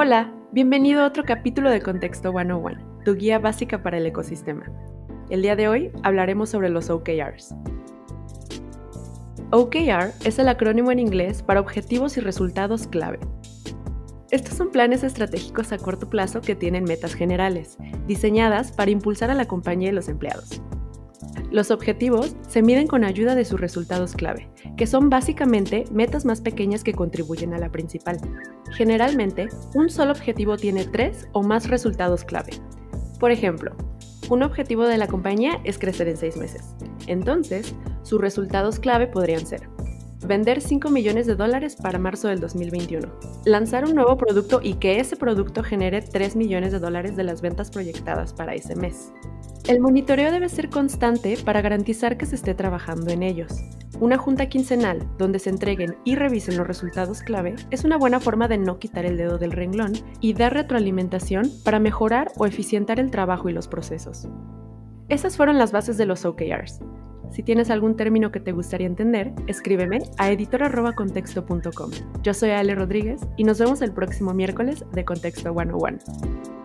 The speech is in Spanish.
Hola, bienvenido a otro capítulo de Contexto 101, tu guía básica para el ecosistema. El día de hoy hablaremos sobre los OKRs. OKR es el acrónimo en inglés para Objetivos y Resultados Clave. Estos son planes estratégicos a corto plazo que tienen metas generales, diseñadas para impulsar a la compañía y los empleados. Los objetivos se miden con ayuda de sus resultados clave, que son básicamente metas más pequeñas que contribuyen a la principal. Generalmente, un solo objetivo tiene tres o más resultados clave. Por ejemplo, un objetivo de la compañía es crecer en seis meses. Entonces, sus resultados clave podrían ser vender 5 millones de dólares para marzo del 2021, lanzar un nuevo producto y que ese producto genere 3 millones de dólares de las ventas proyectadas para ese mes. El monitoreo debe ser constante para garantizar que se esté trabajando en ellos. Una junta quincenal donde se entreguen y revisen los resultados clave es una buena forma de no quitar el dedo del renglón y dar retroalimentación para mejorar o eficientar el trabajo y los procesos. Esas fueron las bases de los OKRs. Si tienes algún término que te gustaría entender, escríbeme a editor.contexto.com. Yo soy Ale Rodríguez y nos vemos el próximo miércoles de Contexto 101.